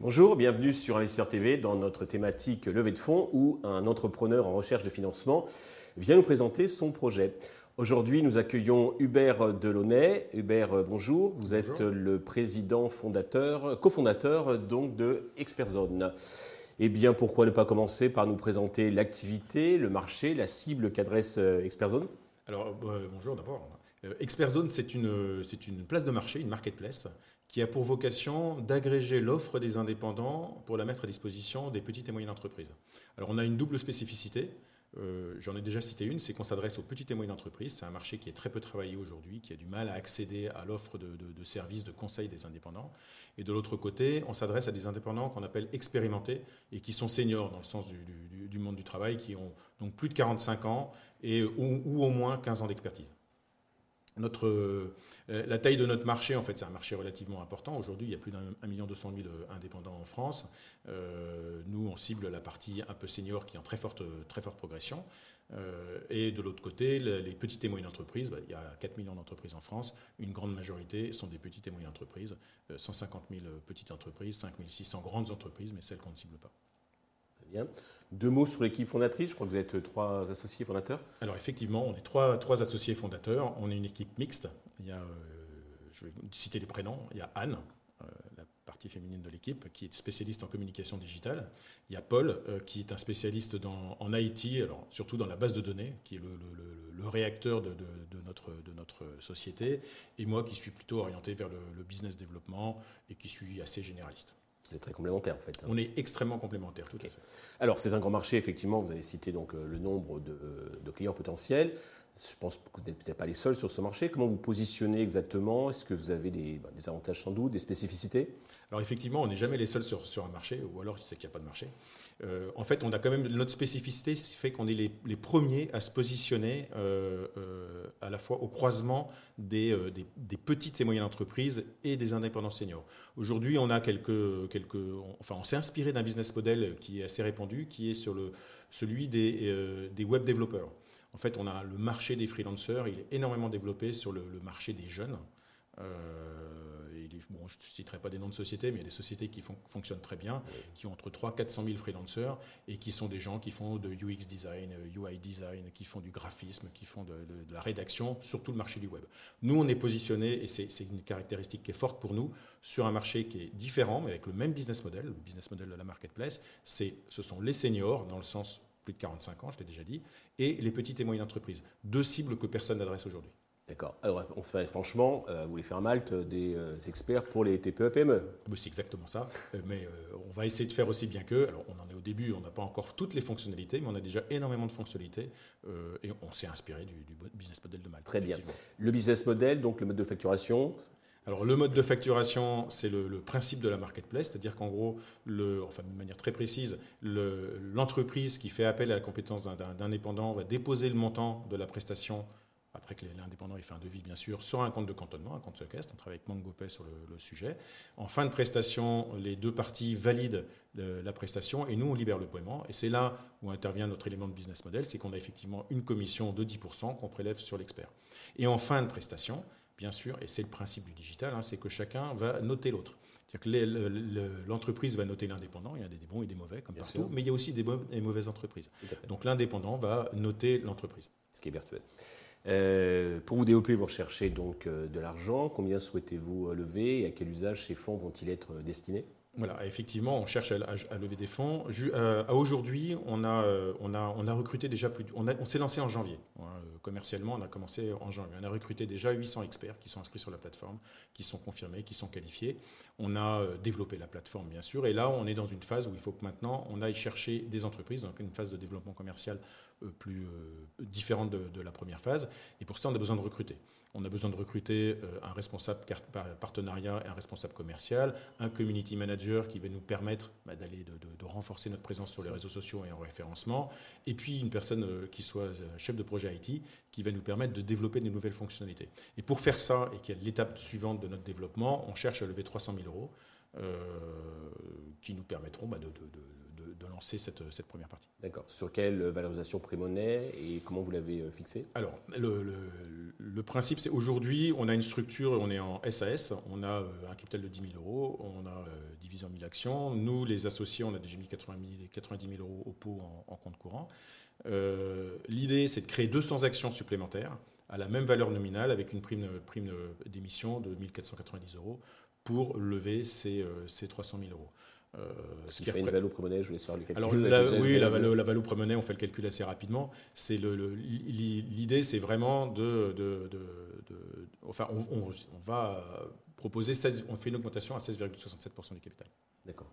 Bonjour, bienvenue sur Investisseur TV dans notre thématique levée de fonds où un entrepreneur en recherche de financement vient nous présenter son projet. Aujourd'hui, nous accueillons Hubert Delaunay. Hubert, bonjour. Vous êtes le président fondateur, cofondateur donc de Experzone. Eh bien, pourquoi ne pas commencer par nous présenter l'activité, le marché, la cible qu'adresse euh, Experzone? Alors, euh, bonjour d'abord. Euh, Experzone, c'est une, une place de marché, une marketplace, qui a pour vocation d'agréger l'offre des indépendants pour la mettre à disposition des petites et moyennes entreprises. Alors, on a une double spécificité. Euh, j'en ai déjà cité une, c'est qu'on s'adresse aux petites et moyennes entreprises. C'est un marché qui est très peu travaillé aujourd'hui, qui a du mal à accéder à l'offre de, services, de conseils des indépendants. Et de l'autre côté, on s'adresse à des indépendants qu'on appelle expérimentés et qui sont seniors dans le sens du, monde du travail, qui ont donc plus de 45 ans et, ou au moins 15 ans d'expertise. Notre, euh, la taille de notre marché, en fait, c'est un marché relativement important. Aujourd'hui, il y a plus d'un million deux cent mille indépendants en France. Euh, nous, on cible la partie un peu senior qui est en très forte, progression. Euh, et de l'autre côté, les petites et moyennes entreprises, bah, il y a 4 millions d'entreprises en France. Une grande majorité sont des petites et moyennes entreprises. 150 000 petites entreprises, 5 600 grandes entreprises, mais celles qu'on ne cible pas. Deux mots sur l'équipe fondatrice. Je crois que vous êtes trois associés fondateurs. Alors effectivement, on est trois, associés fondateurs. On est une équipe mixte. Il y a, euh, je vais citer les prénoms. Il y a Anne, euh, la partie féminine de l'équipe, qui est spécialiste en communication digitale. Il y a Paul, euh, qui est un spécialiste en IT, alors surtout dans la base de données, qui est le, réacteur de notre société. Et moi, qui suis plutôt orienté vers le business développement et qui suis assez généraliste. Vous êtes très complémentaires en fait. On est extrêmement complémentaires, tout à fait. Alors c'est un grand marché, effectivement, vous avez cité donc euh, le nombre de, de clients potentiels. Je pense que vous n'êtes peut-être pas les seuls sur ce marché. Comment vous positionnez exactement? Est-ce que vous avez des, bah, avantages sans doute, des spécificités? Alors effectivement, on n'est jamais les seuls sur, un marché, ou alors c'est qu'il n'y a pas de marché. Euh, en fait, on a quand même notre spécificité, ce qui fait qu'on est les, premiers à se positionner euh, euh, à la fois au croisement des, petites et moyennes entreprises et des indépendants seniors. Aujourd'hui, on a quelques, enfin, on s'est inspiré d'un business model qui est assez répandu, qui est celui des, des web développeurs. En fait, on a le marché des freelancers, il est énormément développé sur le, marché des jeunes. Euh, et bon, je ne citerai pas des noms de sociétés, mais il y a des sociétés qui fonctionnent très bien, qui ont entre 3 400 000 freelancers et qui sont des gens qui font de UX design, UI design, qui font du graphisme, qui font de, la rédaction sur tout le marché du web. Nous, on est positionné, et c'est une caractéristique qui est forte pour nous, sur un marché qui est différent, mais avec le même business model, le business model de la marketplace. Ce sont les seniors, dans le sens plus de 45 ans, je l'ai déjà dit, et les petites et moyennes entreprises. Deux cibles que personne n'adresse aujourd'hui. D'accord. Alors, on fait, franchement, euh, vous voulez faire Malte des euh, experts pour les TPE PME ah C'est exactement ça. Euh, mais on va essayer de faire aussi bien qu'eux. Alors, on en est au début, on n'a pas encore toutes les fonctionnalités, mais on a déjà énormément de fonctionnalités et on s'est inspiré du, du, business model de Malte. Très bien. Le business model, donc le mode de facturation alors le mode de facturation, c'est le, principe de la marketplace, c'est-à-dire qu'en gros, enfin de manière très précise, l'entreprise qui fait appel à la compétence d'un indépendant va déposer le montant de la prestation après que l'indépendant ait fait un devis, bien sûr, sur un compte de cantonnement, un compte sequestre. On travaille avec MangoPay sur le, sujet. En fin de prestation, les deux parties valident la prestation et nous, on libère le paiement. Et c'est là où intervient notre élément de business model, c'est qu'on a effectivement une commission de 10% qu'on prélève sur l'expert. Et en fin de prestation, bien sûr, et c'est le principe du digital, hein, c'est que chacun va noter l'autre. C'est-à-dire que l'entreprise va noter l'indépendant, il y a des bons et des mauvais comme partout, mais il y a aussi des bonnes et mauvaises entreprises. Donc l'indépendant va noter l'entreprise. Ce qui est virtuel. Euh, pour vous développer, vous recherchez donc euh, de l'argent. Combien souhaitez-vous euh, lever et à quel usage ces fonds vont-ils être destinés? Voilà, effectivement, on cherche à, lever des fonds. à aujourd'hui, on s'est lancé en janvier. Hein, commercialement, on a commencé en janvier. On a recruté déjà 800 experts qui sont inscrits sur la plateforme, qui sont confirmés, qui sont qualifiés. On a développé la plateforme, bien sûr. Et là, on est dans une phase où il faut que maintenant, on aille chercher des entreprises, donc une phase de développement commercial euh, plus euh, différente de, la première phase. Et pour ça, on a besoin de recruter. On a besoin de recruter euh, un responsable partenariat et un responsable commercial, un community manager qui va nous permettre bah, d'aller de, renforcer notre présence sur les réseaux sociaux et en référencement, et puis une personne qui soit chef de projet IT qui va nous permettre de développer des nouvelles fonctionnalités. Et pour faire ça, et qui est l'étape suivante de notre développement, on cherche à lever 300 000 euros. Qui nous permettront bah, de, lancer cette, première partie. D'accord. Sur quelle valorisation pré-monnaie et comment vous l'avez fixé? Alors, le, principe, c'est aujourd'hui, on a une structure, on est en SAS, on a un capital de 10 000 euros, on a divisé en 1000 actions. Nous, les associés, on a déjà mis 80 90 000 euros au pot en compte courant. Euh, l'idée, c'est de créer 200 actions supplémentaires à la même valeur nominale avec une prime, prime d'émission de 1490 euros pour lever ces, euh, ces 300 000 euros. Euh, ce qui fait une valeur pré-monnaie, je vais faire le calcul. Alors, oui, la, la valeur pré-monnaie, on fait le calcul assez rapidement. C'est l'idée, c'est vraiment de, de, enfin, on, va proposer 16, on fait une augmentation à 16,67% du capital. D'accord,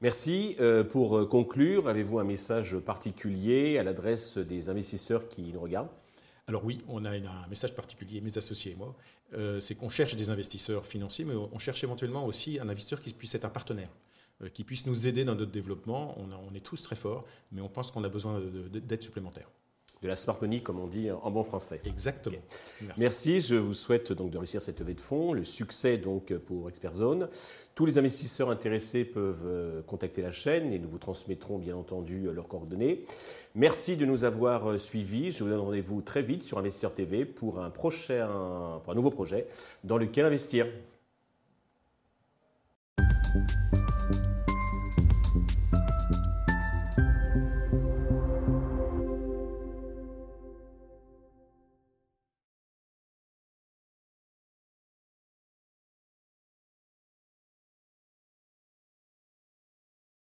Merci. Euh, pour euh, conclure, avez-vous un message particulier à l'adresse des investisseurs qui nous regardent? Alors oui, on a un message particulier, mes associés et moi, euh, c'est qu'on cherche des investisseurs financiers, mais on cherche éventuellement aussi un investisseur qui puisse être un partenaire, qui puisse nous aider dans notre développement. On, est tous très forts, mais on pense qu'on a besoin d'aide supplémentaire de la smart money, comme on dit en bon français. Exactement. Merci. Je vous souhaite donc de réussir cette levée de fonds, le succès donc pour Expertzone. Tous les investisseurs intéressés peuvent euh, contacter la chaîne et nous vous transmettrons bien entendu leurs coordonnées. Merci de nous avoir euh, suivis. Je vous donne rendez-vous très vite sur Investisseur TV pour un prochain, pour un nouveau projet dans lequel investir.